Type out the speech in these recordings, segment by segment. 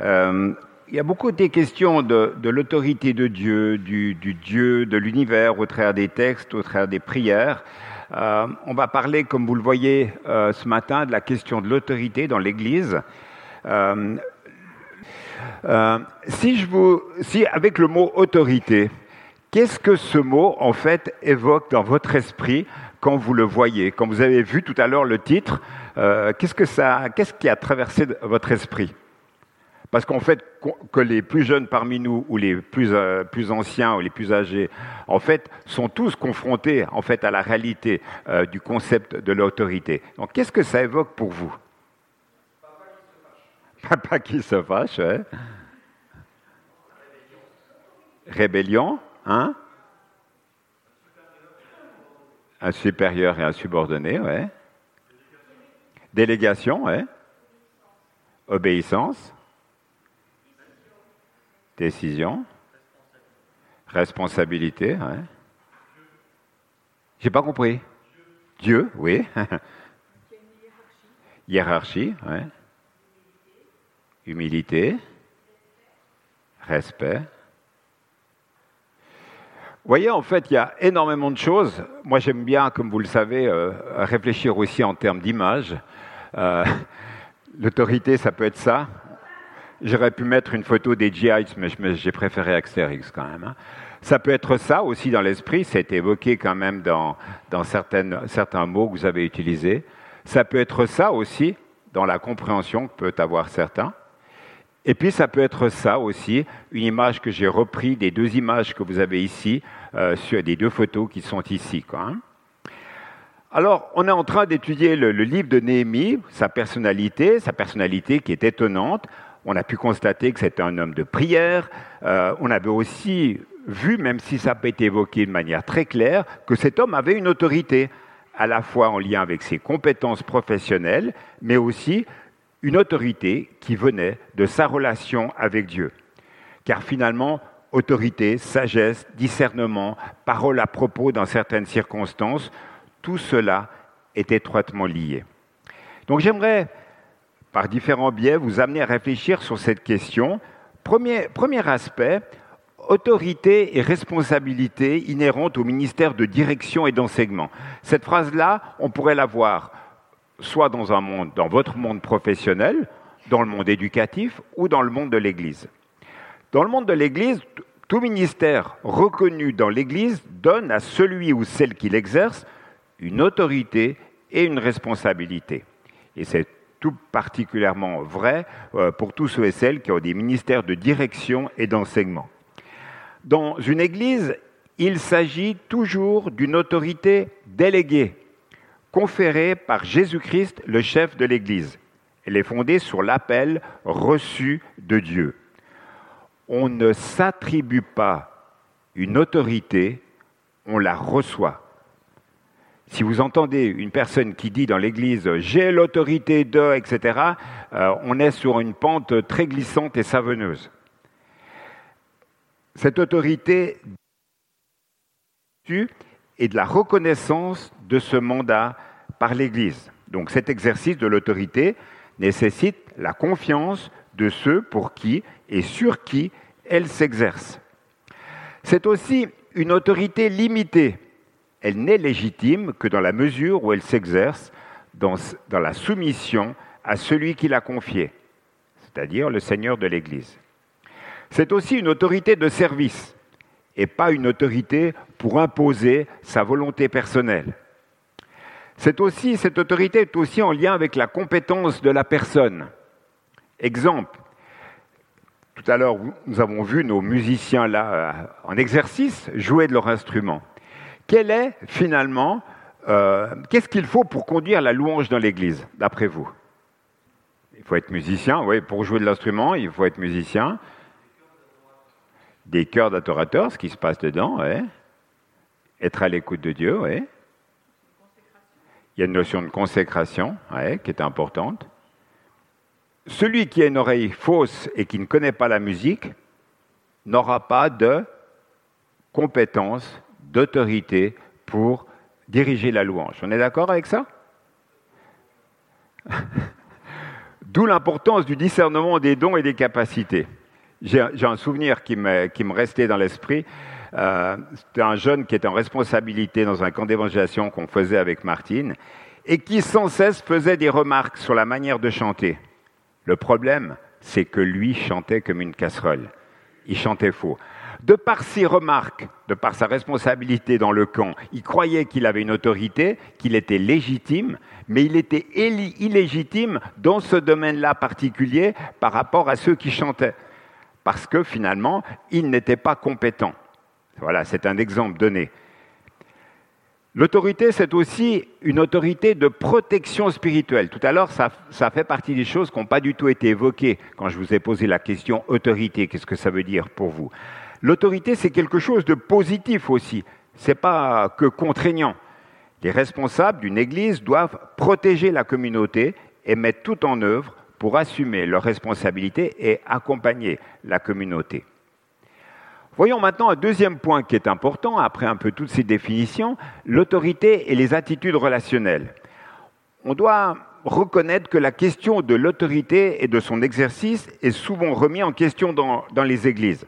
Euh, il y a beaucoup des questions de, l'autorité de Dieu, du, Dieu de l'univers au travers des textes, au travers des prières. Euh, on va parler, comme vous le voyez euh, ce matin, de la question de l'autorité dans l'Église. si je vous, si avec le mot autorité, qu'est-ce que ce mot en fait évoque dans votre esprit quand vous le voyez, quand vous avez vu tout à l'heure le titre, qu'est-ce que ça, qu'est-ce qui a traversé votre esprit? Parce qu'en fait, que les plus jeunes parmi nous, ou les plus, euh, plus, anciens, ou les plus âgés, en fait, sont tous confrontés en fait, à la réalité euh, du concept de l'autorité. Donc, qu'est-ce que ça évoque pour vous? Papa qui se fâche. Papa qui se fâche. Rébellion, hein? Un supérieur et un subordonné, ouais. Délégation, ouais. Obéissance. Décision. Responsabilité. Ouais. J'ai pas compris. Dieu, oui. Hiérarchie. Humilité. Respect. Vous voyez, en fait, il y a énormément de choses. Moi, j'aime bien, comme vous le savez, euh, réfléchir aussi en termes d'image. Euh, l'autorité, ça peut être ça. J'aurais pu mettre une photo des GIs, mais j'ai préféré Asterix quand même. Hein. Ça peut être ça aussi dans l'esprit, c'est évoqué quand même dans, certains mots que vous avez utilisés. Ça peut être ça aussi dans la compréhension que peut avoir certains. Et puis ça peut être ça aussi, une image que j'ai repris des deux images que vous avez ici, euh, sur des deux photos qui sont ici. Hein. Alors, on est en train d'étudier le, livre de Néhémie, sa personnalité, sa personnalité qui est étonnante. On a pu constater que c'était un homme de prière. Euh, on avait aussi vu, même si ça n'a pas été évoqué de manière très claire, que cet homme avait une autorité, à la fois en lien avec ses compétences professionnelles, mais aussi une autorité qui venait de sa relation avec Dieu. Car finalement, autorité, sagesse, discernement, parole à propos dans certaines circonstances, tout cela est étroitement lié. Donc j'aimerais par différents biais, vous amener à réfléchir sur cette question. Premier, aspect, autorité et responsabilité inhérentes au ministère de direction et d'enseignement. Cette phrase-là, on pourrait la voir soit dans un monde, dans votre monde professionnel, dans le monde éducatif ou dans le monde de l'Église. Dans le monde de l'Église, tout ministère reconnu dans l'Église donne à celui ou celle qui l'exerce une autorité et une responsabilité. Et c'est tout particulièrement vrai euh, pour tous ceux et celles qui ont des ministères de direction et d'enseignement. Dans une Église, il s'agit toujours d'une autorité déléguée, conférée par Jésus-Christ, le chef de l'Église. Elle est fondée sur l'appel reçu de Dieu. On ne s'attribue pas une autorité, on la reçoit. Si vous entendez une personne qui dit dans l'Église j'ai l'autorité de, etc., euh, on est sur une pente très glissante et saveneuse. Cette autorité est de la reconnaissance de ce mandat par l'Église. Donc cet exercice de l'autorité nécessite la confiance de ceux pour qui et sur qui elle s'exerce. C'est aussi une autorité limitée elle n'est légitime que dans la mesure où elle s'exerce dans, la soumission à celui qui l'a confiée, c'est-à-dire le Seigneur de l'Église. C'est aussi une autorité de service et pas une autorité pour imposer sa volonté personnelle. Cette autorité est aussi en lien avec la compétence de la personne. Exemple, tout à l'heure, nous avons vu nos musiciens là euh, en exercice jouer de leur instrument. Quel est finalement, euh, qu'est-ce qu'il faut pour conduire la louange dans l'Église, d'après vous? Il faut être musicien, oui, pour jouer de l'instrument, il faut être musicien. Des chœurs d'adorateurs, ce qui se passe dedans, oui. Être à l'écoute de Dieu, oui. Il y a une notion de consécration oui, qui est importante. Celui qui a une oreille fausse et qui ne connaît pas la musique n'aura pas de compétence d'autorité pour diriger la louange. On est d'accord avec ça? D'où l'importance du discernement des dons et des capacités. J'ai un souvenir qui me, restait dans l'esprit. Euh, C'était un jeune qui était en responsabilité dans un camp d'évangélisation qu'on faisait avec Martine et qui sans cesse faisait des remarques sur la manière de chanter. Le problème, c'est que lui chantait comme une casserole. Il chantait faux. De par ses remarques, de par sa responsabilité dans le camp, il croyait qu'il avait une autorité, qu'il était légitime, mais il était illégitime dans ce domaine-là particulier par rapport à ceux qui chantaient, parce que finalement, il n'était pas compétent. Voilà, c'est un exemple donné. L'autorité, c'est aussi une autorité de protection spirituelle. Tout à l'heure, ça, ça, fait partie des choses qui n'ont pas du tout été évoquées quand je vous ai posé la question autorité. Qu'est-ce que ça veut dire pour vous? L'autorité, c'est quelque chose de positif aussi. Ce n'est pas que contraignant. Les responsables d'une Église doivent protéger la communauté et mettre tout en œuvre pour assumer leurs responsabilités et accompagner la communauté. Voyons maintenant un deuxième point qui est important, après un peu toutes ces définitions, l'autorité et les attitudes relationnelles. On doit reconnaître que la question de l'autorité et de son exercice est souvent remise en question dans, dans les églises.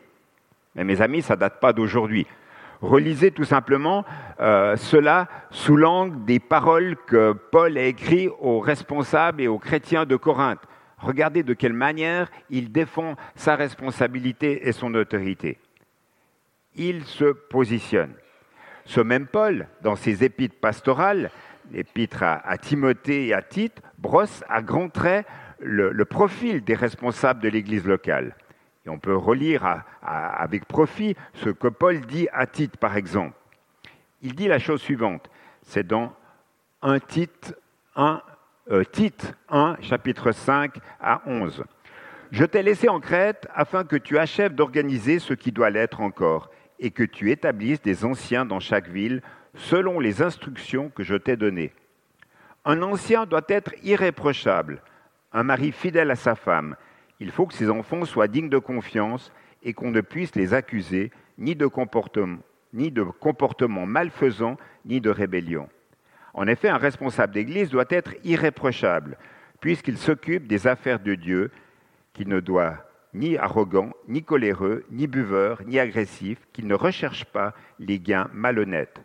Mais mes amis, ça ne date pas d'aujourd'hui. Relisez tout simplement euh, cela sous l'angle des paroles que Paul a écrites aux responsables et aux chrétiens de Corinthe. Regardez de quelle manière il défend sa responsabilité et son autorité. Il se positionne. Ce même Paul, dans ses épîtres pastorales, l'épître à, Timothée et à Tite, brosse à grands traits le profil des responsables de l'Église locale. On peut relire avec profit ce que Paul dit à Tite, par exemple. Il dit la chose suivante, c'est dans 1 Tite 1, euh, Tite 1, chapitre 5 à 11. Je t'ai laissé en Crète afin que tu achèves d'organiser ce qui doit l'être encore, et que tu établisses des anciens dans chaque ville, selon les instructions que je t'ai données. Un ancien doit être irréprochable, un mari fidèle à sa femme, il faut que ces enfants soient dignes de confiance et qu'on ne puisse les accuser ni de comportement, ni de malfaisant, ni de rébellion. En effet, un responsable d'Église doit être irréprochable, puisqu'il s'occupe des affaires de Dieu, qu'il ne doit ni arrogant, ni coléreux, ni buveur, ni agressif, qu'il ne recherche pas les gains malhonnêtes.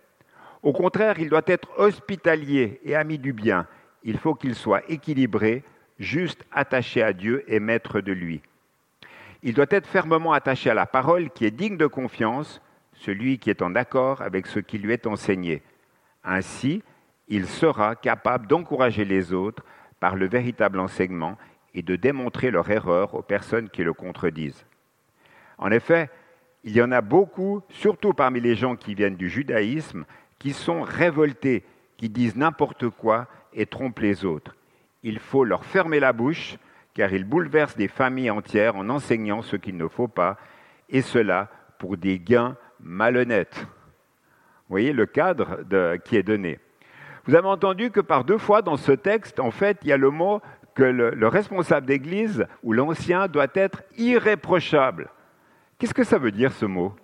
Au contraire, il doit être hospitalier et ami du bien. Il faut qu'il soit équilibré, juste attaché à Dieu et maître de lui. Il doit être fermement attaché à la parole qui est digne de confiance, celui qui est en accord avec ce qui lui est enseigné. Ainsi, il sera capable d'encourager les autres par le véritable enseignement et de démontrer leur erreur aux personnes qui le contredisent. En effet, il y en a beaucoup, surtout parmi les gens qui viennent du judaïsme, qui sont révoltés, qui disent n'importe quoi et trompent les autres il faut leur fermer la bouche, car ils bouleversent des familles entières en enseignant ce qu'il ne faut pas, et cela pour des gains malhonnêtes. Vous voyez le cadre qui est donné. Vous avez entendu que par deux fois dans ce texte, en fait, il y a le mot que le, le responsable d'église ou l'ancien doit être irréprochable. Qu'est-ce que ça veut dire ce mot?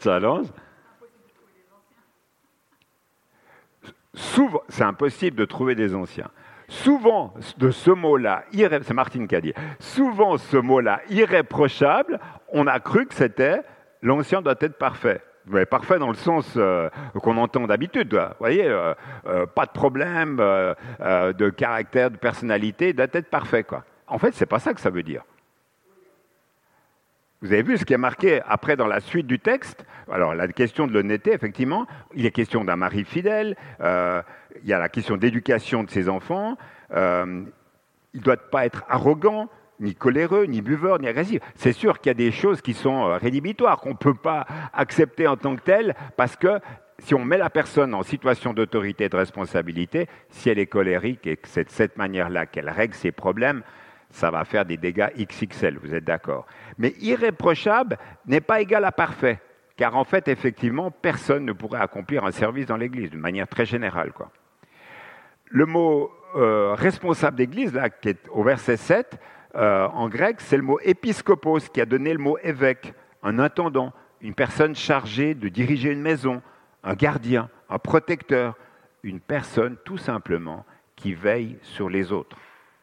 Challenge. Souvent, c'est impossible de trouver des anciens. Souvent, de ce mot-là, c'est Martine qui a dit, souvent ce mot-là, irréprochable, on a cru que c'était l'ancien doit être parfait. parfait dans le sens euh, qu'on entend d'habitude. Vous voyez, euh, euh, pas de problème de caractère, de personnalité, doit être parfait. En fait, c'est pas ça que ça veut dire. Vous avez vu ce qui est marqué après dans la suite du texte? Alors, la question de l'honnêteté, effectivement, il est question d'un mari fidèle, euh, il y a la question d'éducation de ses enfants, euh, il ne doit pas être arrogant, ni coléreux, ni buveur, ni agressif. C'est sûr qu'il y a des choses qui sont euh, rédhibitoires, qu'on ne peut pas accepter en tant que telles, parce que si on met la personne en situation d'autorité et de responsabilité, si elle est colérique et que c'est de cette manière-là qu'elle règle ses problèmes, ça va faire des dégâts XXL, vous êtes d'accord. Mais irréprochable n'est pas égal à parfait, car en fait, effectivement, personne ne pourrait accomplir un service dans l'Église, de manière très générale. Quoi. Le mot euh, responsable d'Église, là, qui est au verset 7, euh, en grec, c'est le mot épiscopos qui a donné le mot évêque, un intendant, une personne chargée de diriger une maison, un gardien, un protecteur, une personne tout simplement qui veille sur les autres.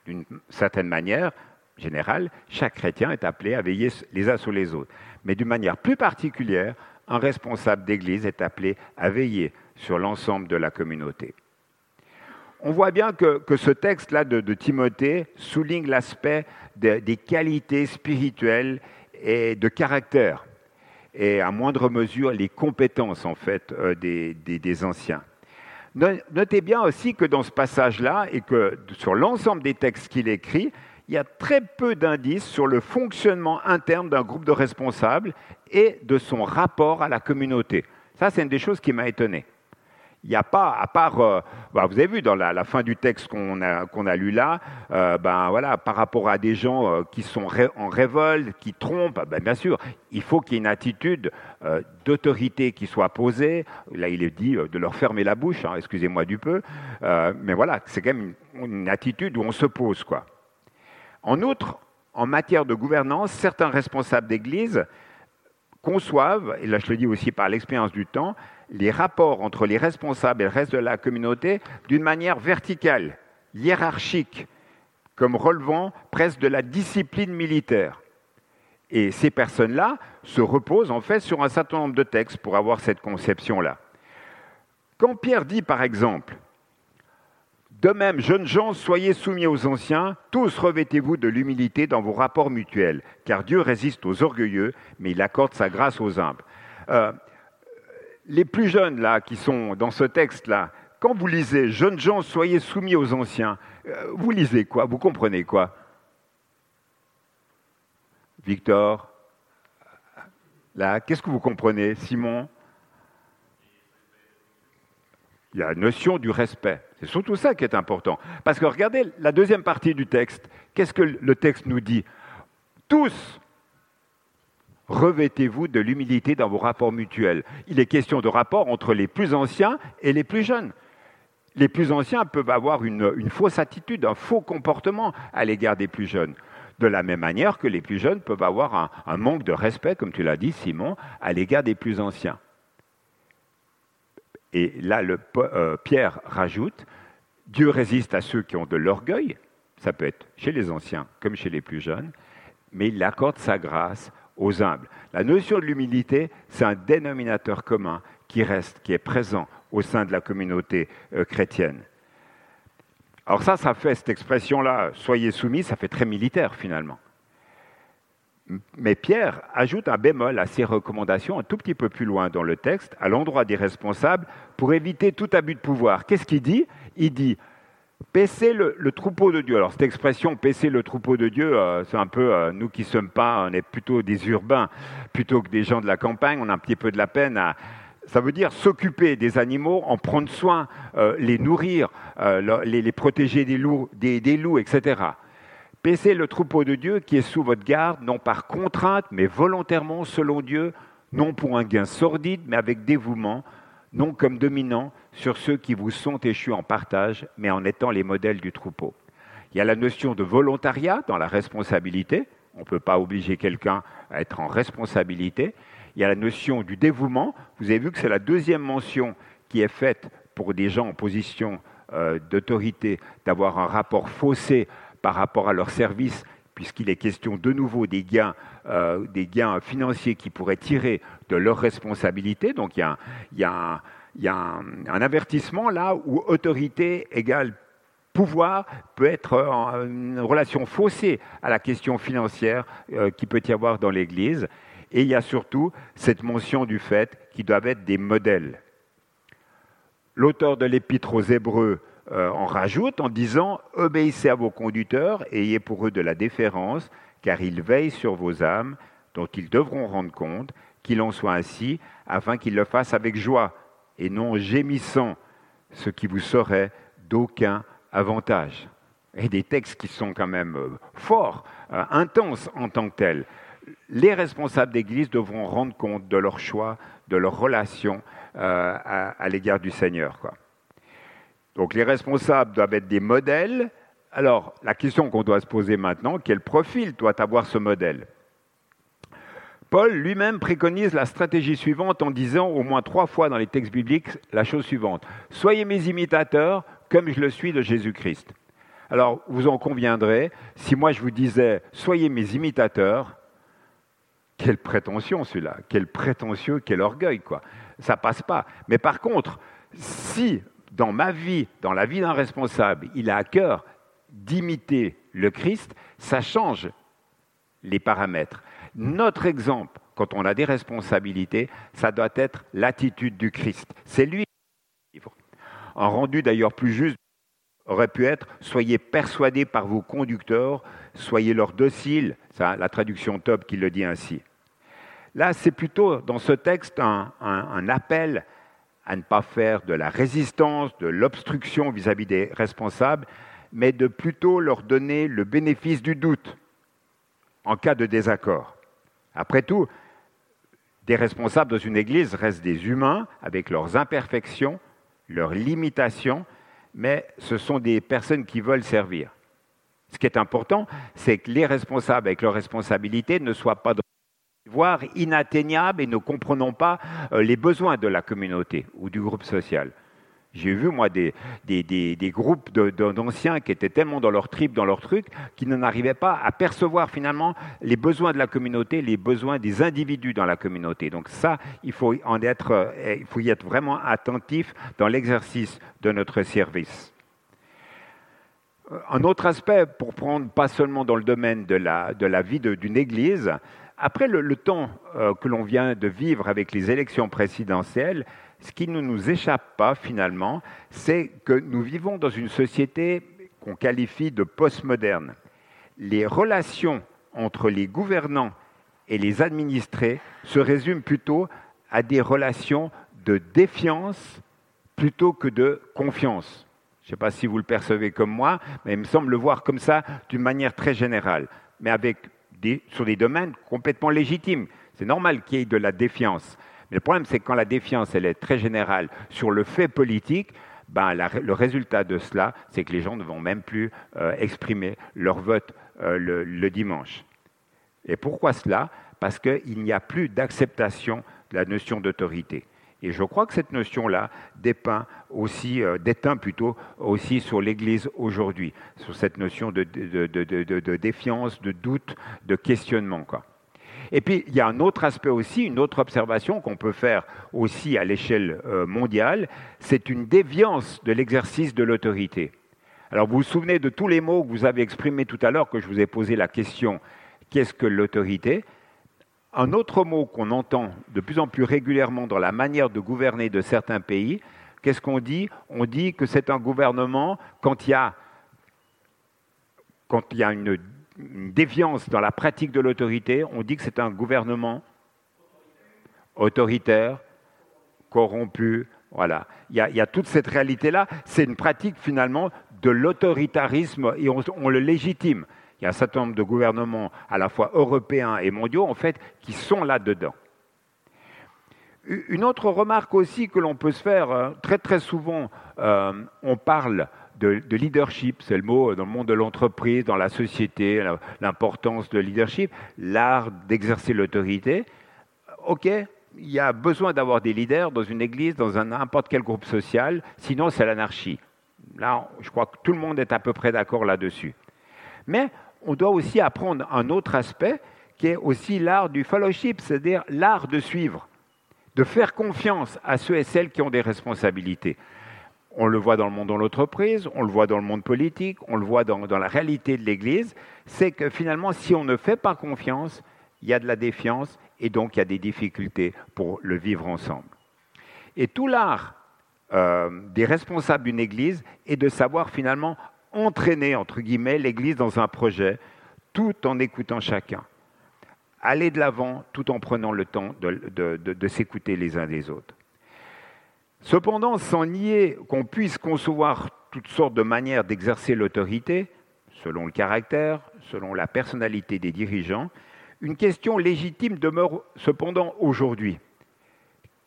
D'une certaine manière, générale, chaque chrétien est appelé à veiller les uns sur les autres. Mais d'une manière plus particulière, un responsable d'Église est appelé à veiller sur l'ensemble de la communauté. On voit bien que, ce texte-là de, Timothée souligne l'aspect des qualités spirituelles et de caractère, et à moindre mesure les compétences en fait euh, des, des anciens. Notez bien aussi que dans ce passage-là, et que sur l'ensemble des textes qu'il écrit, il y a très peu d'indices sur le fonctionnement interne d'un groupe de responsables et de son rapport à la communauté. Ça, c'est une des choses qui m'a étonné. Il n'y a pas, à part, euh, bah, vous avez vu dans la, fin du texte qu'on a, lu là, ben voilà, par rapport à des gens euh, qui sont en révolte, qui trompent, ben, bien sûr, il faut qu'il y ait une attitude d'autorité qui soit posée. Là, il est dit de leur fermer la bouche, hein, excusez-moi du peu, mais voilà, c'est quand même une, une, attitude où on se pose, quoi. En outre, en matière de gouvernance, certains responsables d'Église conçoivent, et là je le dis aussi par l'expérience du temps, les rapports entre les responsables et le reste de la communauté d'une manière verticale, hiérarchique, comme relevant presque de la discipline militaire. Et ces personnes-là se reposent en fait sur un certain nombre de textes pour avoir cette conception-là. Quand Pierre dit par exemple de même, jeunes gens, soyez soumis aux anciens, tous revêtez-vous de l'humilité dans vos rapports mutuels, car Dieu résiste aux orgueilleux, mais il accorde sa grâce aux humbles. Euh, les plus jeunes, là, qui sont dans ce texte-là, quand vous lisez Jeunes gens, soyez soumis aux anciens, euh, vous lisez quoi? Vous comprenez quoi? Victor? Là, qu'est-ce que vous comprenez? Simon? Il y a la notion du respect. C'est surtout ça qui est important. Parce que regardez la deuxième partie du texte. Qu'est-ce que le texte nous dit? Tous, revêtez-vous de l'humilité dans vos rapports mutuels. Il est question de rapport entre les plus anciens et les plus jeunes. Les plus anciens peuvent avoir une, fausse attitude, un faux comportement à l'égard des plus jeunes. De la même manière que les plus jeunes peuvent avoir un manque de respect, comme tu l'as dit, Simon, à l'égard des plus anciens. Et là, euh, Pierre rajoute, Dieu résiste à ceux qui ont de l'orgueil, ça peut être chez les anciens comme chez les plus jeunes, mais il accorde sa grâce aux humbles. La notion de l'humilité, c'est un dénominateur commun qui reste, qui est présent au sein de la communauté euh, chrétienne. Alors ça, ça fait cette expression-là, soyez soumis, ça fait très militaire finalement. Mais Pierre ajoute un bémol à ces recommandations un tout petit peu plus loin dans le texte, à l'endroit des responsables, pour éviter tout abus de pouvoir. Qu'est-ce qu'il dit? Il dit Paissez le, troupeau de Dieu. Alors cette expression paisser le troupeau de Dieu, euh, c'est un peu euh, nous qui sommes pas, on est plutôt des urbains plutôt que des gens de la campagne, on a un petit peu de la peine à, ça veut dire s'occuper des animaux, en prendre soin, euh, les nourrir, les, protéger des loups, etc. Paissez le troupeau de Dieu qui est sous votre garde, non par contrainte, mais volontairement selon Dieu, non pour un gain sordide, mais avec dévouement, non comme dominant sur ceux qui vous sont échus en partage, mais en étant les modèles du troupeau. Il y a la notion de volontariat dans la responsabilité. On ne peut pas obliger quelqu'un à être en responsabilité. Il y a la notion du dévouement. Vous avez vu que c'est la deuxième mention qui est faite pour des gens en position euh, d'autorité d'avoir un rapport faussé par rapport à leur service, puisqu'il est question de nouveau des gains, euh, des gains financiers qui pourraient tirer de leurs responsabilités. Donc il y a, un, avertissement là où autorité égale pouvoir peut être une relation faussée à la question financière euh, qui peut y avoir dans l'Église. Et il y a surtout cette mention du fait qu'ils doivent être des modèles. L'auteur de l'épître aux Hébreux euh, en rajoute en disant Obéissez à vos conducteurs, ayez pour eux de la déférence, car ils veillent sur vos âmes, dont ils devront rendre compte, qu'il en soit ainsi, afin qu'ils le fassent avec joie, et non gémissant, ce qui vous serait d'aucun avantage. Et des textes qui sont quand même euh, forts, euh, intenses en tant que tels. Les responsables d'Église devront rendre compte de leur choix, de leur relation à, à l'égard du Seigneur. Donc les responsables doivent être des modèles. Alors la question qu'on doit se poser maintenant, quel profil doit avoir ce modèle? Paul lui-même préconise la stratégie suivante en disant au moins trois fois dans les textes bibliques la chose suivante. Soyez mes imitateurs comme je le suis de Jésus-Christ. Alors, vous en conviendrez, si moi je vous disais soyez mes imitateurs, quelle prétention celui-là, quel prétentieux, quel orgueil, quoi. Ça passe pas. Mais par contre, si dans ma vie, dans la vie d'un responsable, il a à cœur d'imiter le Christ, ça change les paramètres. Notre exemple, quand on a des responsabilités, ça doit être l'attitude du Christ. C'est lui En rendu d'ailleurs plus juste, aurait pu être Soyez persuadés par vos conducteurs, soyez leurs dociles. C'est la traduction top qui le dit ainsi. Là, c'est plutôt dans ce texte un, appel à ne pas faire de la résistance, de l'obstruction vis-à-vis des responsables, mais de plutôt leur donner le bénéfice du doute en cas de désaccord. Après tout, des responsables dans une Église restent des humains avec leurs imperfections, leurs limitations, mais ce sont des personnes qui veulent servir. Ce qui est important, c'est que les responsables avec leurs responsabilités ne soient pas voire inatteignables et ne comprenons pas euh, les besoins de la communauté ou du groupe social. J'ai vu, moi, des, des, groupes d'anciens qui étaient tellement dans leur trip, dans leur truc, qu'ils n'arrivaient pas à percevoir finalement les besoins de la communauté, les besoins des individus dans la communauté. Donc ça, il faut, en être, euh, il faut y être vraiment attentif dans l'exercice de notre service. Euh, un autre aspect, pour prendre pas seulement dans le domaine de la, de la vie d'une Église, après le, temps euh, que l'on vient de vivre avec les élections présidentielles, ce qui ne nous échappe pas finalement, c'est que nous vivons dans une société qu'on qualifie de postmoderne. Les relations entre les gouvernants et les administrés se résument plutôt à des relations de défiance plutôt que de confiance. Je ne sais pas si vous le percevez comme moi, mais il me semble le voir comme ça d'une manière très générale, mais avec sur des domaines complètement légitimes. C'est normal qu'il y ait de la défiance. Mais le problème, c'est que quand la défiance elle est très générale sur le fait politique, ben, le résultat de cela, c'est que les gens ne vont même plus euh, exprimer leur vote euh, le, dimanche. Et pourquoi cela? Parce qu'il n'y a plus d'acceptation de la notion d'autorité. Et je crois que cette notion-là dépeint aussi, euh, déteint plutôt aussi sur l'Église aujourd'hui, sur cette notion de, défiance, de doute, de questionnement. Et puis, il y a un autre aspect aussi, une autre observation qu'on peut faire aussi à l'échelle euh, mondiale, c'est une déviance de l'exercice de l'autorité. Alors, vous vous souvenez de tous les mots que vous avez exprimés tout à l'heure, que je vous ai posé la question, qu'est-ce que l'autorité? Un autre mot qu'on entend de plus en plus régulièrement dans la manière de gouverner de certains pays, qu'est-ce qu'on dit? On dit que c'est un gouvernement quand il y a, une une déviance dans la pratique de l'autorité, on dit que c'est un gouvernement autoritaire, corrompu. Voilà. Il y a, toute cette réalité-là. C'est une pratique finalement de l'autoritarisme et on, le légitime. Il y a un certain nombre de gouvernements, à la fois européens et mondiaux, en fait, qui sont là-dedans. Une autre remarque aussi que l'on peut se faire, euh, très très souvent, euh, on parle de, leadership, c'est le mot dans le monde de l'entreprise, dans la société, l'importance de leadership, l'art d'exercer l'autorité. OK, il y a besoin d'avoir des leaders dans une église, dans n'importe quel groupe social, sinon c'est l'anarchie. Là, je crois que tout le monde est à peu près d'accord là-dessus. Mais on doit aussi apprendre un autre aspect qui est aussi l'art du fellowship, c'est-à-dire l'art de suivre, de faire confiance à ceux et celles qui ont des responsabilités. On le voit dans le monde de l'entreprise, on le voit dans le monde politique, on le voit dans, la réalité de l'Église, c'est que finalement, si on ne fait pas confiance, il y a de la défiance et donc il y a des difficultés pour le vivre ensemble. Et tout l'art euh, des responsables d'une Église est de savoir finalement entraîner, entre guillemets, l'Église dans un projet, tout en écoutant chacun. Aller de l'avant tout en prenant le temps de s'écouter les uns des autres. Cependant, sans nier qu'on puisse concevoir toutes sortes de manières d'exercer l'autorité, selon le caractère, selon la personnalité des dirigeants, une question légitime demeure cependant aujourd'hui.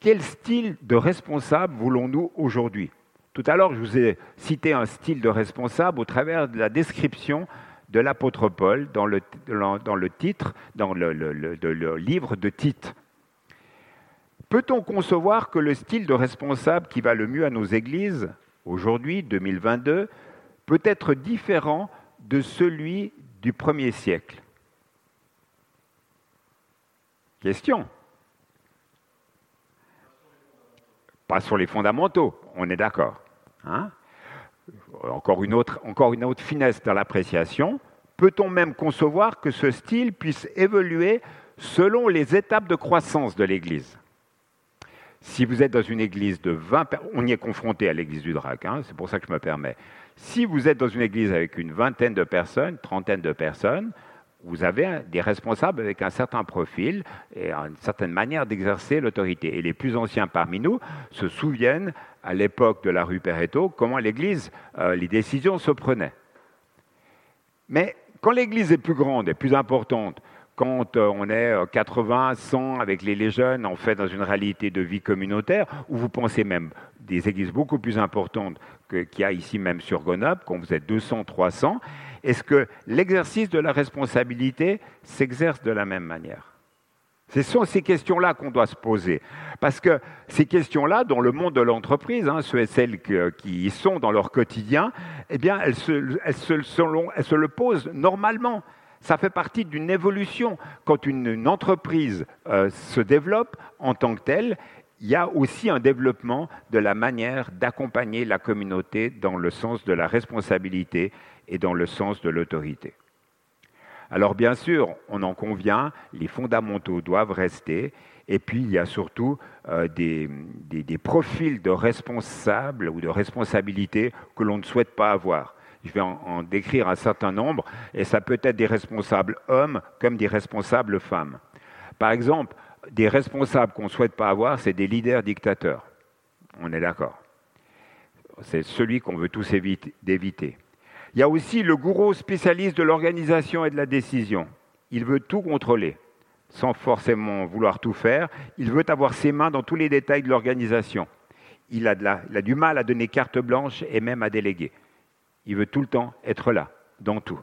Quel style de responsable voulons-nous aujourd'hui? Tout à l'heure, je vous ai cité un style de responsable au travers de la description de l'apôtre Paul dans le, titre, dans le, le livre de Tite. Peut-on concevoir que le style de responsable qui va le mieux à nos églises, aujourd'hui, 2022, peut être différent de celui du premier siècle? Question. Pas sur les fondamentaux, on est d'accord. Hein encore, une autre, encore une autre finesse dans l'appréciation. Peut-on même concevoir que ce style puisse évoluer selon les étapes de croissance de l'Église? Si vous êtes dans une Église de 20 on y est confronté à l'Église du Drac, hein, c'est pour ça que je me permets. Si vous êtes dans une Église avec une vingtaine de personnes, trentaine de personnes, vous avez des responsables avec un certain profil et une certaine manière d'exercer l'autorité. Et les plus anciens parmi nous se souviennent, à l'époque de la rue Perretto, comment l'Église, euh, les décisions se prenaient. Mais quand l'Église est plus grande et plus importante, quand euh, on est 80, euh, 100 avec les, jeunes, en fait, dans une réalité de vie communautaire, où vous pensez même des églises beaucoup plus importantes qu'il y a ici même sur Grenoble, quand vous êtes 200, 300, est-ce que l'exercice de la responsabilité s'exerce de la même manière? Ce sont ces questions-là qu'on doit se poser. Parce que ces questions-là, dans le monde de l'entreprise, hein, ceux et celles qui y sont dans leur quotidien, eh bien, elles se, le posent normalement. Ça fait partie d'une évolution. Quand une, entreprise euh, se développe en tant que telle, il y a aussi un développement de la manière d'accompagner la communauté dans le sens de la responsabilité et dans le sens de l'autorité. Alors bien sûr, on en convient, les fondamentaux doivent rester, et puis il y a surtout euh, des, profils de responsables ou de responsabilités que l'on ne souhaite pas avoir. Je vais en, décrire un certain nombre, et ça peut être des responsables hommes comme des responsables femmes. Par exemple, des responsables qu'on ne souhaite pas avoir, c'est des leaders dictateurs. On est d'accord. C'est celui qu'on veut tous éviter. Il y a aussi le gourou spécialiste de l'organisation et de la décision. Il veut tout contrôler, sans forcément vouloir tout faire. Il veut avoir ses mains dans tous les détails de l'organisation. Il, a du mal à donner carte blanche et même à déléguer. Il veut tout le temps être là, dans tout.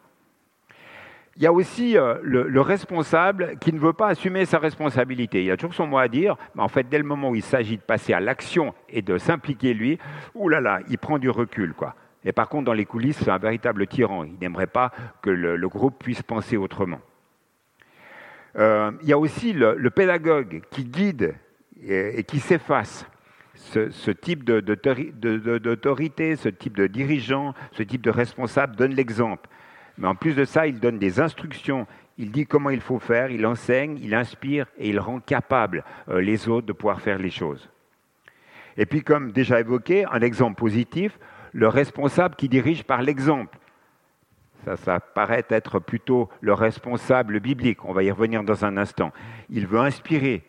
Il y a aussi euh, le, responsable qui ne veut pas assumer sa responsabilité. Il a toujours son mot à dire, mais en fait, dès le moment où il s'agit de passer à l'action et de s'impliquer lui, oulala, il prend du recul, quoi. Et par contre, dans les coulisses, c'est un véritable tyran. Il n'aimerait pas que le, groupe puisse penser autrement. Euh, il y a aussi le, pédagogue qui guide et, qui s'efface. Ce, type d'autorité, ce type de dirigeant, ce type de responsable donne l'exemple. Mais en plus de ça, il donne des instructions, il dit comment il faut faire, il enseigne, il inspire et il rend capable euh, les autres de pouvoir faire les choses. Et puis, comme déjà évoqué, un exemple positif, le responsable qui dirige par l'exemple. Ça, ça paraît être plutôt le responsable biblique. On va y revenir dans un instant. Il veut inspirer.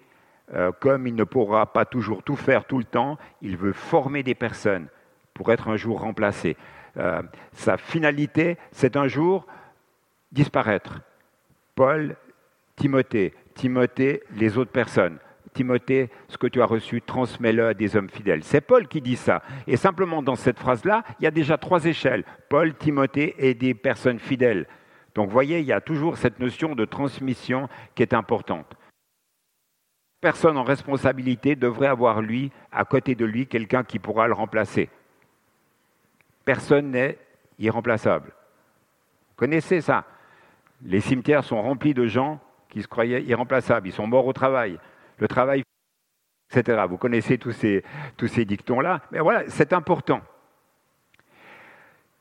Euh, comme il ne pourra pas toujours tout faire tout le temps, il veut former des personnes pour être un jour remplacé. Euh, sa finalité, c'est un jour disparaître. Paul, Timothée, Timothée, les autres personnes. Timothée, ce que tu as reçu, transmets-le à des hommes fidèles. C'est Paul qui dit ça. Et simplement dans cette phrase-là, il y a déjà trois échelles. Paul, Timothée et des personnes fidèles. Donc vous voyez, il y a toujours cette notion de transmission qui est importante. Personne en responsabilité devrait avoir lui, à côté de lui, quelqu'un qui pourra le remplacer. Personne n'est irremplaçable. Vous connaissez ça? Les cimetières sont remplis de gens qui se croyaient irremplaçables. Ils sont morts au travail le travail, etc. Vous connaissez tous ces, tous ces dictons-là. Mais voilà, c'est important.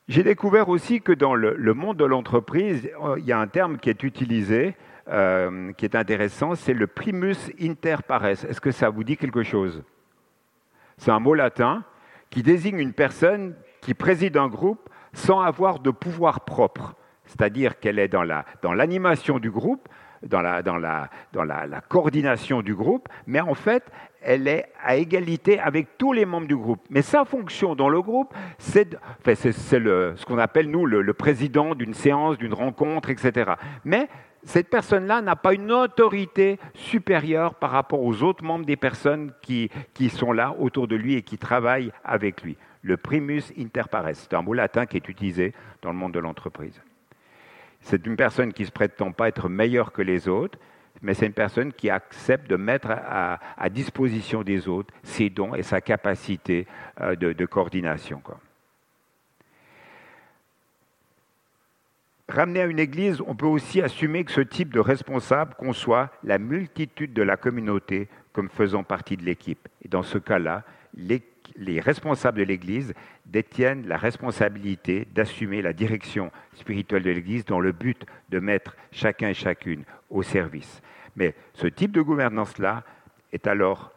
J'ai découvert aussi que dans le, monde de l'entreprise, euh, il y a un terme qui est utilisé, euh, qui est intéressant, c'est le primus inter pares. Est-ce que ça vous dit quelque chose? C'est un mot latin qui désigne une personne qui préside un groupe sans avoir de pouvoir propre, c'est-à-dire qu'elle est dans l'animation dans du groupe, dans, la, coordination du groupe, mais en fait, elle est à égalité avec tous les membres du groupe. Mais sa fonction dans le groupe, c'est ce qu'on appelle, nous, le, président d'une séance, d'une rencontre, etc. Mais cette personne-là n'a pas une autorité supérieure par rapport aux autres membres des personnes qui sont là autour de lui et qui travaillent avec lui. Le primus inter pares, c'est un mot latin qui est utilisé dans le monde de l'entreprise. C'est une personne qui ne se prétend pas être meilleure que les autres, mais c'est une personne qui accepte de mettre à, disposition des autres ses dons et sa capacité euh, de, coordination. Ramener à une église, on peut aussi assumer que ce type de responsable conçoit la multitude de la communauté comme faisant partie de l'équipe. Et dans ce cas-là, les responsables de l'Église détiennent la responsabilité d'assumer la direction spirituelle de l'Église dans le but de mettre chacun et chacune au service. Mais ce type de gouvernance-là est alors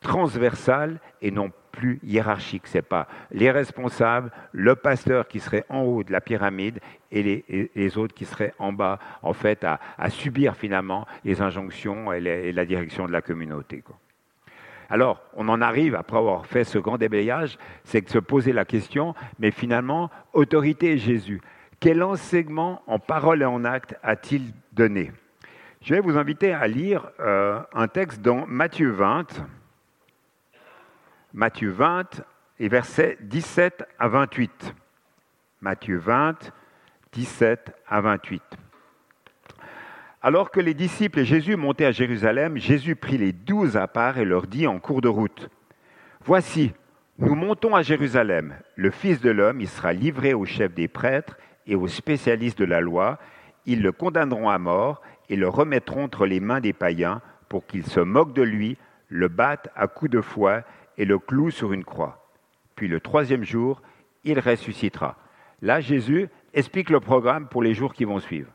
transversal et non plus hiérarchique. Ce n'est pas les responsables, le pasteur qui serait en haut de la pyramide et les, autres qui seraient en bas, en fait, à, subir finalement les injonctions et, la direction de la communauté. Alors, on en arrive, après avoir fait ce grand déblayage, c'est de se poser la question, mais finalement, autorité et Jésus, quel enseignement en parole et en acte a-t-il donné? Je vais vous inviter à lire euh, un texte dans Matthieu 20, Matthieu 20 et versets 17 à 28. Matthieu 20, 17 à 28. Alors que les disciples et Jésus montaient à Jérusalem, Jésus prit les douze à part et leur dit en cours de route, Voici, nous montons à Jérusalem, le Fils de l'homme, il sera livré aux chefs des prêtres et aux spécialistes de la loi, ils le condamneront à mort et le remettront entre les mains des païens pour qu'ils se moquent de lui, le battent à coups de fouet et le clouent sur une croix. Puis le troisième jour, il ressuscitera. Là, Jésus explique le programme pour les jours qui vont suivre.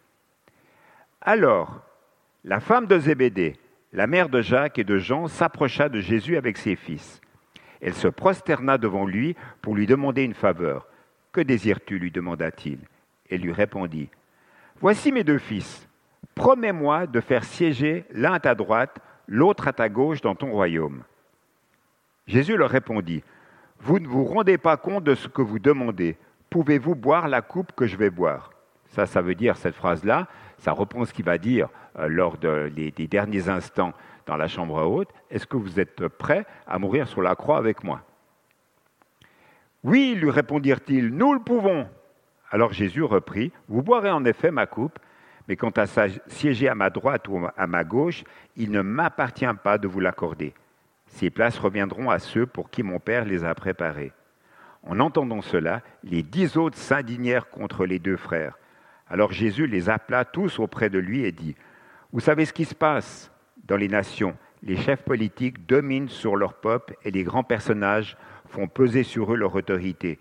Alors, la femme de Zébédée, la mère de Jacques et de Jean, s'approcha de Jésus avec ses fils. Elle se prosterna devant lui pour lui demander une faveur. Que désires-tu lui demanda-t-il. Elle lui répondit Voici mes deux fils. Promets-moi de faire siéger l'un à ta droite, l'autre à ta gauche dans ton royaume. Jésus leur répondit Vous ne vous rendez pas compte de ce que vous demandez. Pouvez-vous boire la coupe que je vais boire? Ça, ça veut dire cette phrase-là ça reprend ce qu'il va dire euh, lors des derniers instants dans la chambre haute. Est-ce que vous êtes prêt à mourir sur la croix avec moi? Oui, lui répondirent-ils, nous le pouvons. Alors Jésus reprit, Vous boirez en effet ma coupe, mais quant à siéger à ma droite ou à ma gauche, il ne m'appartient pas de vous l'accorder. Ces places reviendront à ceux pour qui mon Père les a préparées. En entendant cela, les dix autres s'indignèrent contre les deux frères. Alors Jésus les appela tous auprès de lui et dit, Vous savez ce qui se passe dans les nations Les chefs politiques dominent sur leur peuple et les grands personnages font peser sur eux leur autorité.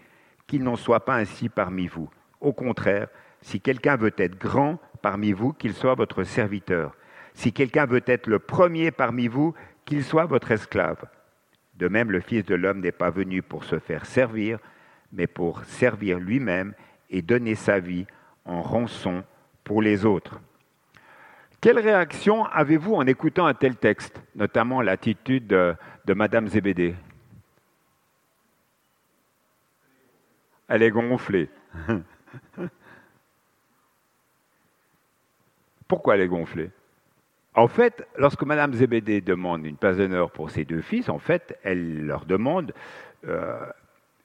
Qu'il n'en soit pas ainsi parmi vous. Au contraire, si quelqu'un veut être grand parmi vous, qu'il soit votre serviteur. Si quelqu'un veut être le premier parmi vous, qu'il soit votre esclave. De même, le Fils de l'homme n'est pas venu pour se faire servir, mais pour servir lui-même et donner sa vie en rançon pour les autres. Quelle réaction avez-vous en écoutant un tel texte, notamment l'attitude de, Madame Zébédée Elle est gonflée. Pourquoi elle est gonflée? En fait, lorsque Madame Zébédée demande une place d'honneur pour ses deux fils, en fait, elle leur demande euh,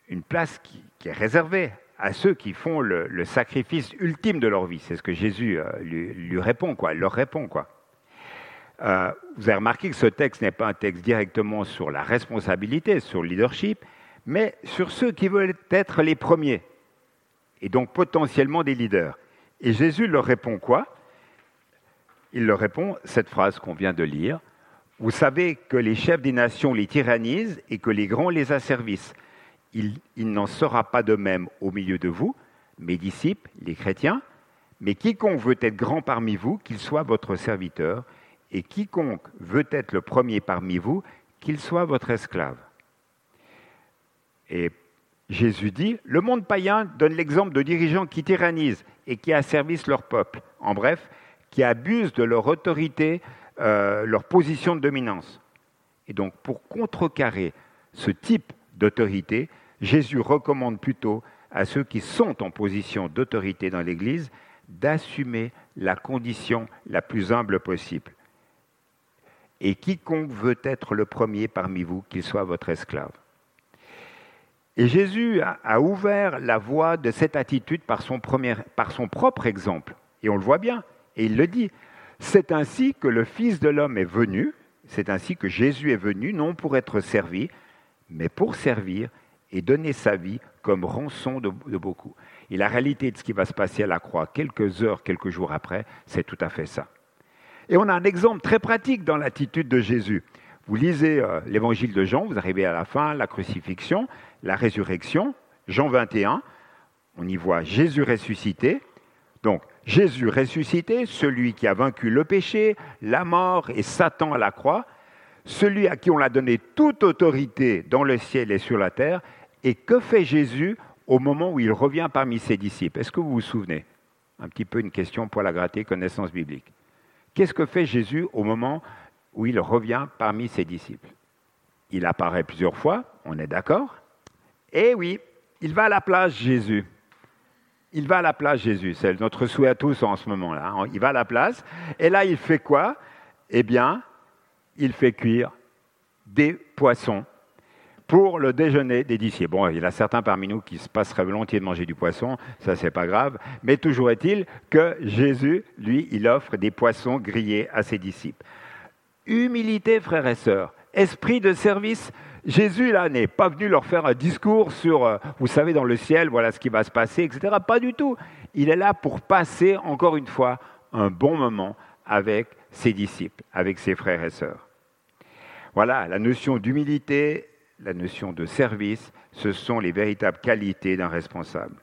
une place qui est réservée à ceux qui font le, sacrifice ultime de leur vie. C'est ce que Jésus euh, lui, répond, quoi. Leur répond, quoi. Euh, vous avez remarqué que ce texte n'est pas un texte directement sur la responsabilité, sur le leadership, mais sur ceux qui veulent être les premiers, et donc potentiellement des leaders. Et Jésus leur répond quoi? Il leur répond cette phrase qu'on vient de lire. Vous savez que les chefs des nations les tyrannisent et que les grands les asservissent il, n'en sera pas de même au milieu de vous, mes disciples, les chrétiens, mais quiconque veut être grand parmi vous, qu'il soit votre serviteur, et quiconque veut être le premier parmi vous, qu'il soit votre esclave. Et Jésus dit, le monde païen donne l'exemple de dirigeants qui tyrannisent et qui asservissent leur peuple, en bref, qui abusent de leur autorité, euh, leur position de dominance. Et donc, pour contrecarrer ce type d'autorité, Jésus recommande plutôt à ceux qui sont en position d'autorité dans l'Église d'assumer la condition la plus humble possible. Et quiconque veut être le premier parmi vous, qu'il soit votre esclave. Et Jésus a, ouvert la voie de cette attitude par son, par son propre exemple. Et on le voit bien. Et il le dit. C'est ainsi que le Fils de l'homme est venu, c'est ainsi que Jésus est venu, non pour être servi, mais pour servir et donner sa vie comme rançon de, beaucoup. Et la réalité de ce qui va se passer à la croix, quelques heures, quelques jours après, c'est tout à fait ça. Et on a un exemple très pratique dans l'attitude de Jésus. Vous lisez euh, l'évangile de Jean, vous arrivez à la fin, la crucifixion, la résurrection, Jean 21, on y voit Jésus ressuscité. Donc, Jésus ressuscité, celui qui a vaincu le péché, la mort et Satan à la croix, celui à qui on a donné toute autorité dans le ciel et sur la terre. Et que fait Jésus au moment où il revient parmi ses disciples? Est-ce que vous vous souvenez? Un petit peu une question pour la gratter, connaissance biblique. Qu'est-ce que fait Jésus au moment où il revient parmi ses disciples? Il apparaît plusieurs fois, on est d'accord? Eh oui, il va à la plage, Jésus il va à la place, Jésus. C'est notre souhait à tous en ce moment-là. Hein. Il va à la place. Et là, il fait quoi? Eh bien, il fait cuire des poissons pour le déjeuner des disciples. Bon, il y a certains parmi nous qui se passeraient volontiers de manger du poisson, ça c'est pas grave, mais toujours est-il que Jésus, lui, il offre des poissons grillés à ses disciples. Humilité, frères et sœurs, esprit de service, Jésus, là, n'est pas venu leur faire un discours sur, euh, vous savez, dans le ciel, voilà ce qui va se passer, etc. Pas du tout. Il est là pour passer, encore une fois, un bon moment avec ses disciples, avec ses frères et sœurs. Voilà, la notion d'humilité, la notion de service, ce sont les véritables qualités d'un responsable.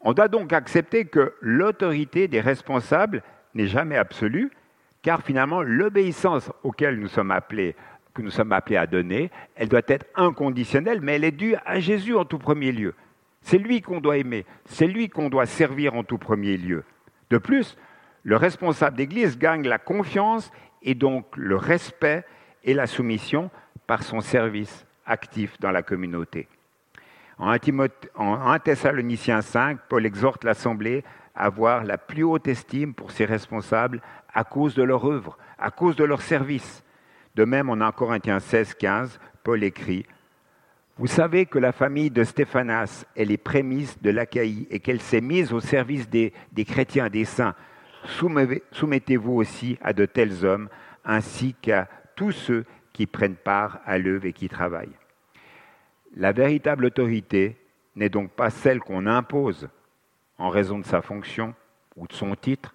On doit donc accepter que l'autorité des responsables n'est jamais absolue, car finalement l'obéissance auquel nous sommes appelés que nous sommes appelés à donner, elle doit être inconditionnelle, mais elle est due à Jésus en tout premier lieu. C'est lui qu'on doit aimer, c'est lui qu'on doit servir en tout premier lieu. De plus, le responsable d'Église gagne la confiance et donc le respect et la soumission par son service actif dans la communauté. En 1 Thessaloniciens 5, Paul exhorte l'Assemblée à avoir la plus haute estime pour ses responsables à cause de leur œuvre, à cause de leur service. De même, en 1 Corinthiens 16, 15, Paul écrit Vous savez que la famille de Stéphanas est les prémices de l'Achaïe et qu'elle s'est mise au service des, des chrétiens, des saints. Soumettez-vous aussi à de tels hommes, ainsi qu'à tous ceux qui prennent part à l'œuvre et qui travaillent. La véritable autorité n'est donc pas celle qu'on impose en raison de sa fonction ou de son titre,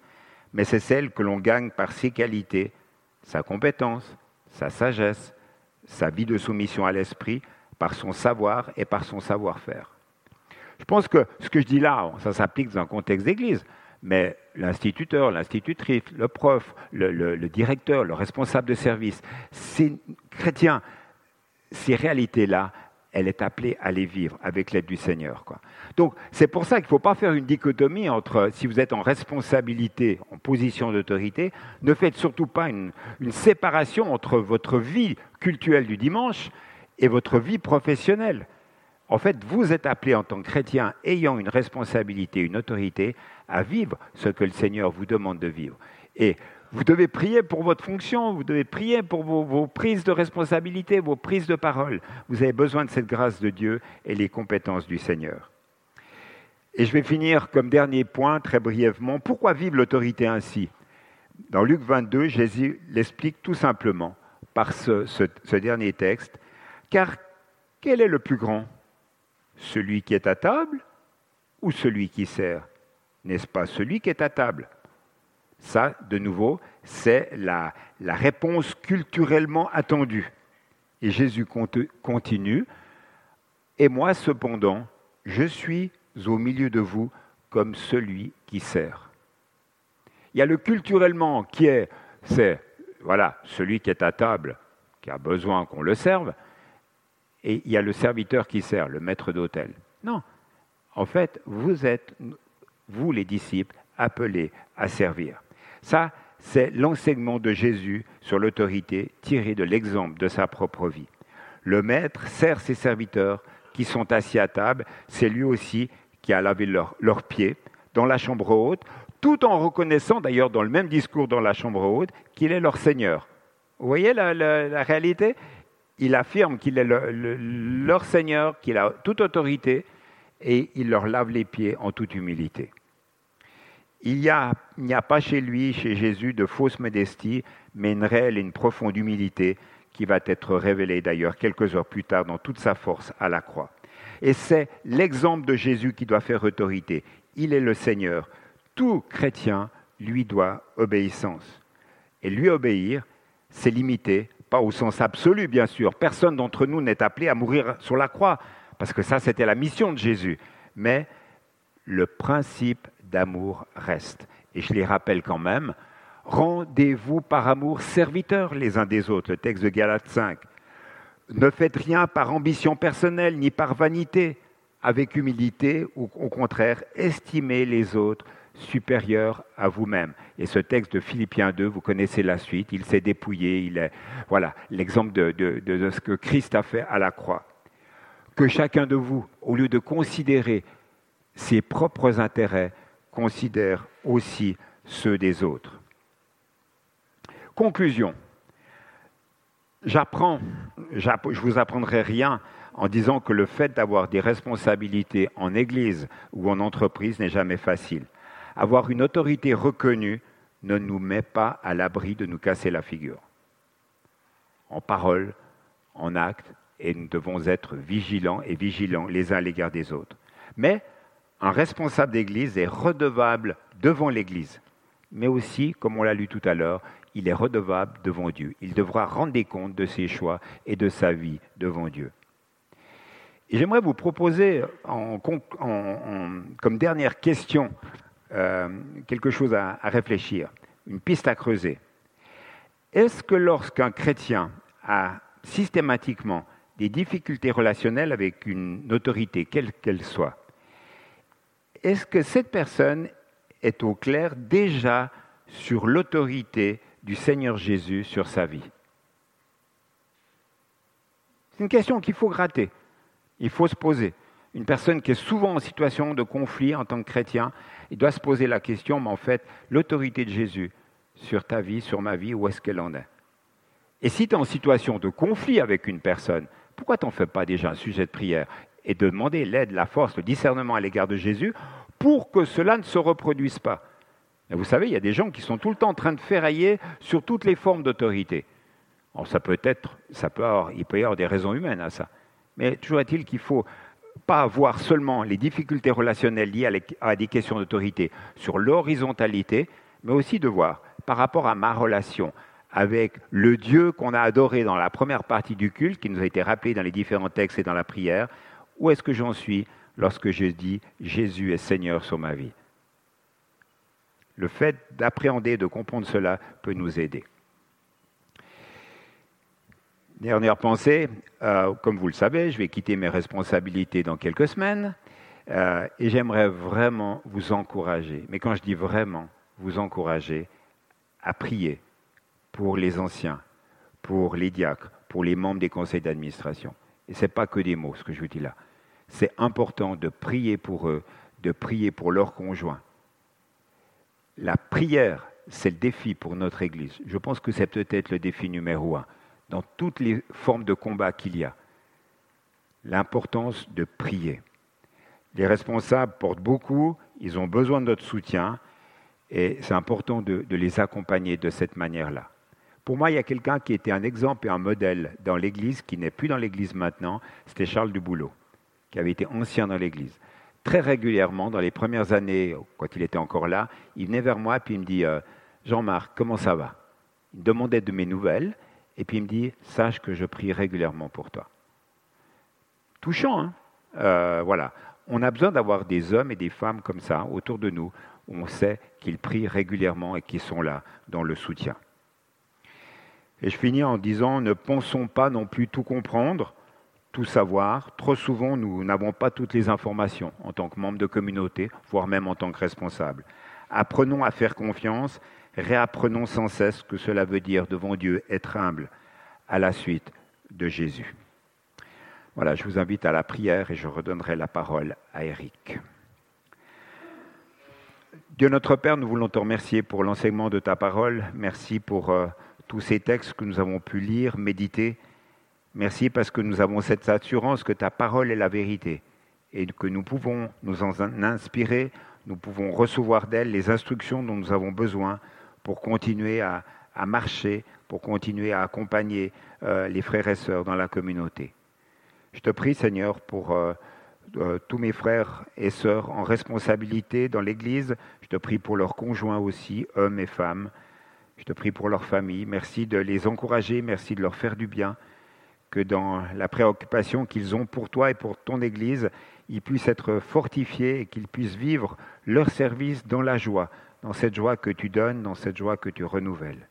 mais c'est celle que l'on gagne par ses qualités, sa compétence, sa sagesse, sa vie de soumission à l'esprit, par son savoir et par son savoir-faire. Je pense que ce que je dis là, ça s'applique dans un contexte d'église, mais l'instituteur, l'institutrice, le prof, le, directeur, le responsable de service, ces chrétiens, ces réalités-là, elle est appelée à les vivre avec l'aide du Seigneur. Donc c'est pour ça qu'il ne faut pas faire une dichotomie entre si vous êtes en responsabilité, en position d'autorité, ne faites surtout pas une, une, séparation entre votre vie cultuelle du dimanche et votre vie professionnelle. En fait, vous êtes appelé en tant que chrétien ayant une responsabilité, une autorité, à vivre ce que le Seigneur vous demande de vivre. Et vous devez prier pour votre fonction, vous devez prier pour vos, prises de responsabilité, vos prises de parole. Vous avez besoin de cette grâce de Dieu et les compétences du Seigneur. Et je vais finir comme dernier point, très brièvement, pourquoi vivre l'autorité ainsi? Dans Luc 22, Jésus l'explique tout simplement par ce, ce dernier texte, car quel est le plus grand? Celui qui est à table ou celui qui sert? N'est-ce pas celui qui est à table? Ça, de nouveau, c'est la, réponse culturellement attendue. Et Jésus continue, Et moi cependant, je suis au milieu de vous comme celui qui sert. Il y a le culturellement qui est, c'est, voilà, celui qui est à table, qui a besoin qu'on le serve, et il y a le serviteur qui sert, le maître d'hôtel. Non, en fait, vous êtes, vous les disciples, appelés à servir. Ça, c'est l'enseignement de Jésus sur l'autorité tiré de l'exemple de sa propre vie. Le maître sert ses serviteurs qui sont assis à table, c'est lui aussi qui a lavé leurs pieds dans la chambre haute, tout en reconnaissant d'ailleurs dans le même discours dans la chambre haute qu'il est leur Seigneur. Vous voyez la, réalité? Il affirme qu'il est leur Seigneur, qu'il a toute autorité, et il leur lave les pieds en toute humilité. Il n'y a, pas chez lui, chez Jésus, de fausse modestie, mais une réelle et une profonde humilité qui va être révélée d'ailleurs quelques heures plus tard dans toute sa force à la croix. Et c'est l'exemple de Jésus qui doit faire autorité. Il est le Seigneur. Tout chrétien lui doit obéissance. Et lui obéir, c'est limité, pas au sens absolu bien sûr. Personne d'entre nous n'est appelé à mourir sur la croix, parce que ça c'était la mission de Jésus. Mais le principe d'amour reste. Et je les rappelle quand même, rendez-vous par amour serviteurs les uns des autres, le texte de Galates 5. Ne faites rien par ambition personnelle ni par vanité, avec humilité ou au contraire, estimez les autres supérieurs à vous-même. Et ce texte de Philippiens 2, vous connaissez la suite, il s'est dépouillé, il est, voilà, l'exemple de, de ce que Christ a fait à la croix. Que chacun de vous, au lieu de considérer ses propres intérêts, considère aussi ceux des autres. Conclusion. J'apprends, je vous apprendrai rien en disant que le fait d'avoir des responsabilités en Église ou en entreprise n'est jamais facile. Avoir une autorité reconnue ne nous met pas à l'abri de nous casser la figure. En parole, en acte, et nous devons être vigilants et vigilants les uns à l'égard des autres. Mais un responsable d'Église est redevable devant l'Église, mais aussi, comme on l'a lu tout à l'heure, il est redevable devant Dieu. Il devra rendre des comptes de ses choix et de sa vie devant Dieu. J'aimerais vous proposer comme dernière question euh, quelque chose à, à réfléchir, une piste à creuser. Est-ce que lorsqu'un chrétien a systématiquement des difficultés relationnelles avec une autorité, quelle qu'elle soit, est-ce que cette personne est au clair déjà sur l'autorité du Seigneur Jésus sur sa vie? C'est une question qu'il faut gratter, il faut se poser. Une personne qui est souvent en situation de conflit en tant que chrétien, il doit se poser la question, mais en fait, l'autorité de Jésus sur ta vie, sur ma vie, où est-ce qu'elle en est? Et si tu es en situation de conflit avec une personne, pourquoi tu n'en fais pas déjà un sujet de prière et de demander l'aide, la force, le discernement à l'égard de Jésus pour que cela ne se reproduise pas? Vous savez, il y a des gens qui sont tout le temps en train de ferrailler sur toutes les formes d'autorité. ça peut être, ça peut il peut y avoir des raisons humaines à ça. Mais toujours est-il qu'il faut pas voir seulement les difficultés relationnelles liées à des questions d'autorité sur l'horizontalité, mais aussi de voir par rapport à ma relation avec le Dieu qu'on a adoré dans la première partie du culte, qui nous a été rappelé dans les différents textes et dans la prière, où est-ce que j'en suis lorsque je dis Jésus est Seigneur sur ma vie le fait d'appréhender, de comprendre cela peut nous aider. Dernière pensée, euh, comme vous le savez, je vais quitter mes responsabilités dans quelques semaines euh, et j'aimerais vraiment vous encourager, mais quand je dis vraiment vous encourager, à prier pour les anciens, pour les diacres, pour les membres des conseils d'administration. Et ce n'est pas que des mots, ce que je vous dis là. C'est important de prier pour eux, de prier pour leurs conjoints, la prière, c'est le défi pour notre Église. Je pense que c'est peut-être le défi numéro un dans toutes les formes de combat qu'il y a. L'importance de prier. Les responsables portent beaucoup, ils ont besoin de notre soutien et c'est important de, les accompagner de cette manière-là. Pour moi, il y a quelqu'un qui était un exemple et un modèle dans l'Église, qui n'est plus dans l'Église maintenant, c'était Charles Duboulot, qui avait été ancien dans l'Église très régulièrement, dans les premières années, quand il était encore là, il venait vers moi et il me dit euh, Jean-Marc, comment ça va? Il me demandait de mes nouvelles et puis il me dit Sache que je prie régulièrement pour toi. Touchant, hein euh, Voilà. On a besoin d'avoir des hommes et des femmes comme ça autour de nous où on sait qu'ils prient régulièrement et qu'ils sont là dans le soutien. Et je finis en disant Ne pensons pas non plus tout comprendre tout savoir. Trop souvent, nous n'avons pas toutes les informations en tant que membre de communauté, voire même en tant que responsable. Apprenons à faire confiance, réapprenons sans cesse ce que cela veut dire devant Dieu, être humble à la suite de Jésus. Voilà, je vous invite à la prière et je redonnerai la parole à Eric. Dieu notre Père, nous voulons te remercier pour l'enseignement de ta parole. Merci pour euh, tous ces textes que nous avons pu lire, méditer. Merci parce que nous avons cette assurance que ta parole est la vérité et que nous pouvons nous en inspirer, nous pouvons recevoir d'elle les instructions dont nous avons besoin pour continuer à, marcher, pour continuer à accompagner euh, les frères et sœurs dans la communauté. Je te prie, Seigneur, pour euh, euh, tous mes frères et sœurs en responsabilité dans l'Église. Je te prie pour leurs conjoints aussi, hommes et femmes. Je te prie pour leurs familles. Merci de les encourager, merci de leur faire du bien. Que dans la préoccupation qu'ils ont pour toi et pour ton Église, ils puissent être fortifiés et qu'ils puissent vivre leur service dans la joie, dans cette joie que tu donnes, dans cette joie que tu renouvelles.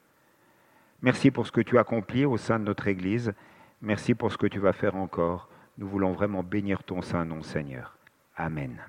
Merci pour ce que tu accomplis au sein de notre Église. Merci pour ce que tu vas faire encore. Nous voulons vraiment bénir ton saint nom, Seigneur. Amen.